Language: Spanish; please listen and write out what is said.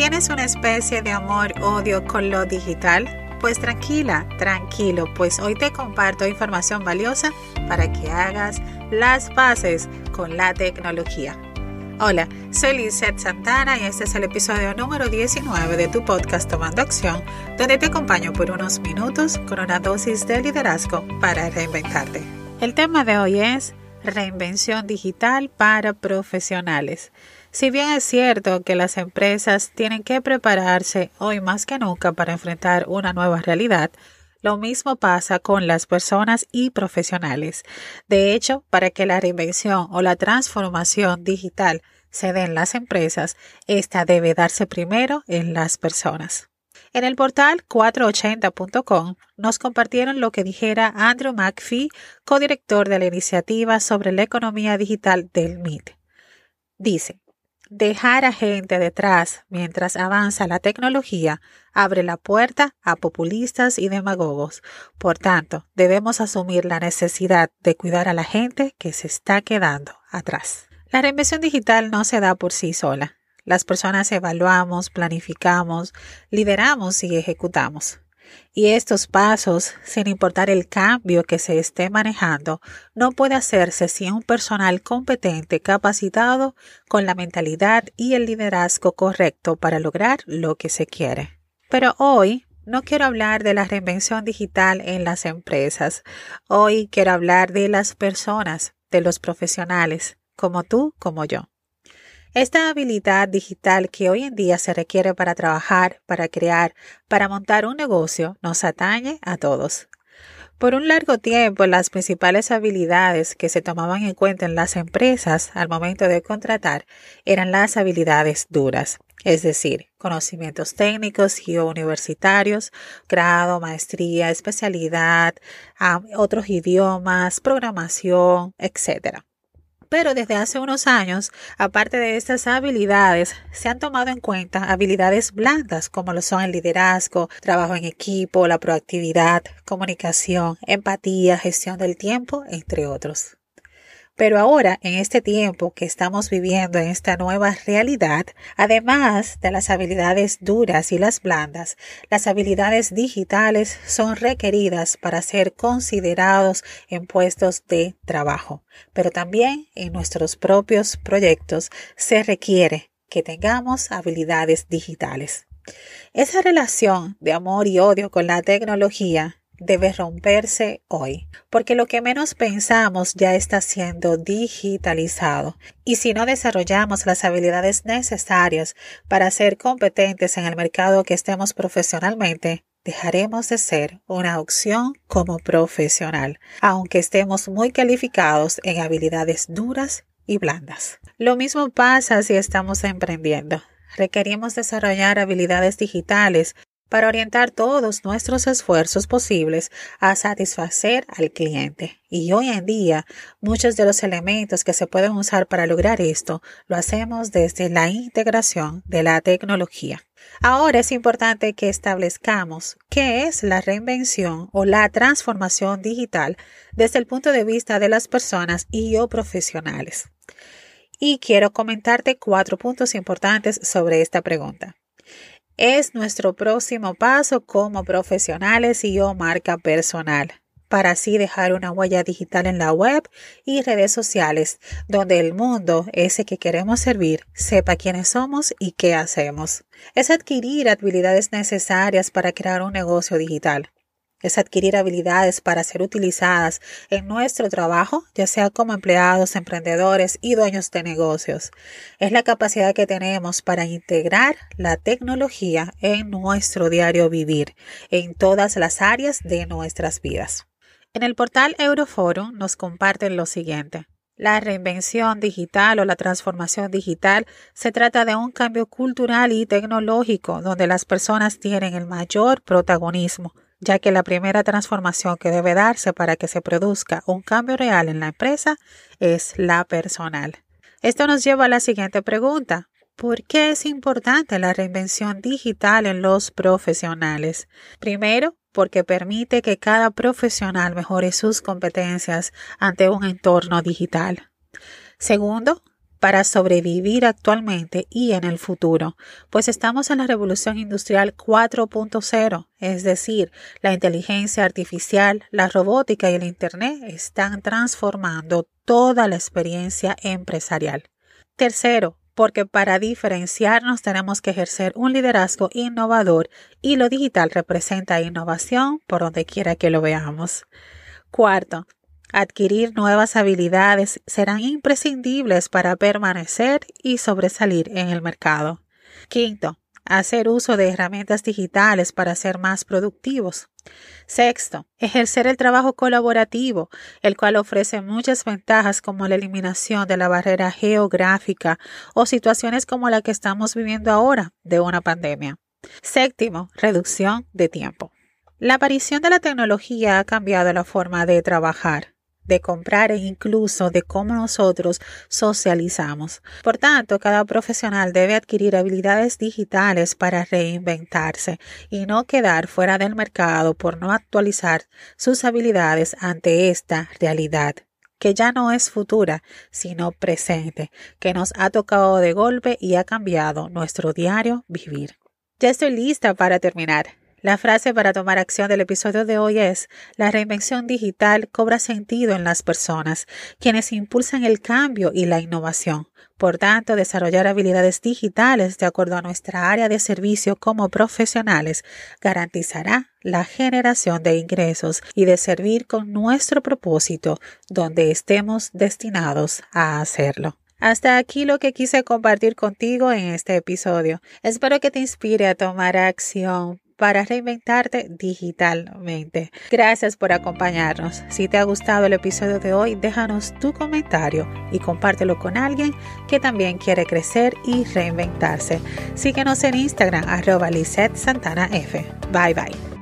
¿Tienes una especie de amor-odio con lo digital? Pues tranquila, tranquilo, pues hoy te comparto información valiosa para que hagas las bases con la tecnología. Hola, soy Lizeth Santana y este es el episodio número 19 de tu podcast Tomando Acción, donde te acompaño por unos minutos con una dosis de liderazgo para reinventarte. El tema de hoy es reinvención digital para profesionales. Si bien es cierto que las empresas tienen que prepararse hoy más que nunca para enfrentar una nueva realidad, lo mismo pasa con las personas y profesionales. De hecho, para que la reinvención o la transformación digital se dé en las empresas, esta debe darse primero en las personas. En el portal 480.com nos compartieron lo que dijera Andrew McPhee, codirector de la iniciativa sobre la economía digital del MIT. Dice, Dejar a gente detrás mientras avanza la tecnología abre la puerta a populistas y demagogos. Por tanto, debemos asumir la necesidad de cuidar a la gente que se está quedando atrás. La reinvención digital no se da por sí sola. Las personas evaluamos, planificamos, lideramos y ejecutamos. Y estos pasos, sin importar el cambio que se esté manejando, no puede hacerse sin un personal competente, capacitado, con la mentalidad y el liderazgo correcto para lograr lo que se quiere. Pero hoy no quiero hablar de la reinvención digital en las empresas. Hoy quiero hablar de las personas, de los profesionales, como tú, como yo. Esta habilidad digital que hoy en día se requiere para trabajar, para crear, para montar un negocio, nos atañe a todos. Por un largo tiempo, las principales habilidades que se tomaban en cuenta en las empresas al momento de contratar eran las habilidades duras, es decir, conocimientos técnicos y universitarios, grado, maestría, especialidad, otros idiomas, programación, etc. Pero desde hace unos años, aparte de estas habilidades, se han tomado en cuenta habilidades blandas como lo son el liderazgo, trabajo en equipo, la proactividad, comunicación, empatía, gestión del tiempo, entre otros. Pero ahora, en este tiempo que estamos viviendo en esta nueva realidad, además de las habilidades duras y las blandas, las habilidades digitales son requeridas para ser considerados en puestos de trabajo. Pero también en nuestros propios proyectos se requiere que tengamos habilidades digitales. Esa relación de amor y odio con la tecnología debe romperse hoy, porque lo que menos pensamos ya está siendo digitalizado. Y si no desarrollamos las habilidades necesarias para ser competentes en el mercado que estemos profesionalmente, dejaremos de ser una opción como profesional, aunque estemos muy calificados en habilidades duras y blandas. Lo mismo pasa si estamos emprendiendo. Requerimos desarrollar habilidades digitales para orientar todos nuestros esfuerzos posibles a satisfacer al cliente. Y hoy en día, muchos de los elementos que se pueden usar para lograr esto lo hacemos desde la integración de la tecnología. Ahora es importante que establezcamos qué es la reinvención o la transformación digital desde el punto de vista de las personas y o profesionales. Y quiero comentarte cuatro puntos importantes sobre esta pregunta es nuestro próximo paso como profesionales y o marca personal para así dejar una huella digital en la web y redes sociales, donde el mundo, ese que queremos servir, sepa quiénes somos y qué hacemos. Es adquirir habilidades necesarias para crear un negocio digital es adquirir habilidades para ser utilizadas en nuestro trabajo, ya sea como empleados, emprendedores y dueños de negocios. Es la capacidad que tenemos para integrar la tecnología en nuestro diario vivir, en todas las áreas de nuestras vidas. En el portal Euroforum nos comparten lo siguiente. La reinvención digital o la transformación digital se trata de un cambio cultural y tecnológico donde las personas tienen el mayor protagonismo ya que la primera transformación que debe darse para que se produzca un cambio real en la empresa es la personal. Esto nos lleva a la siguiente pregunta. ¿Por qué es importante la reinvención digital en los profesionales? Primero, porque permite que cada profesional mejore sus competencias ante un entorno digital. Segundo, para sobrevivir actualmente y en el futuro, pues estamos en la revolución industrial 4.0, es decir, la inteligencia artificial, la robótica y el Internet están transformando toda la experiencia empresarial. Tercero, porque para diferenciarnos tenemos que ejercer un liderazgo innovador y lo digital representa innovación por donde quiera que lo veamos. Cuarto, Adquirir nuevas habilidades serán imprescindibles para permanecer y sobresalir en el mercado. Quinto, hacer uso de herramientas digitales para ser más productivos. Sexto, ejercer el trabajo colaborativo, el cual ofrece muchas ventajas como la eliminación de la barrera geográfica o situaciones como la que estamos viviendo ahora de una pandemia. Séptimo, reducción de tiempo. La aparición de la tecnología ha cambiado la forma de trabajar de comprar e incluso de cómo nosotros socializamos. Por tanto, cada profesional debe adquirir habilidades digitales para reinventarse y no quedar fuera del mercado por no actualizar sus habilidades ante esta realidad que ya no es futura, sino presente, que nos ha tocado de golpe y ha cambiado nuestro diario vivir. Ya estoy lista para terminar. La frase para tomar acción del episodio de hoy es, la reinvención digital cobra sentido en las personas, quienes impulsan el cambio y la innovación. Por tanto, desarrollar habilidades digitales de acuerdo a nuestra área de servicio como profesionales garantizará la generación de ingresos y de servir con nuestro propósito donde estemos destinados a hacerlo. Hasta aquí lo que quise compartir contigo en este episodio. Espero que te inspire a tomar acción para reinventarte digitalmente. Gracias por acompañarnos. Si te ha gustado el episodio de hoy, déjanos tu comentario y compártelo con alguien que también quiere crecer y reinventarse. Síguenos en Instagram arroba Santana F. Bye bye.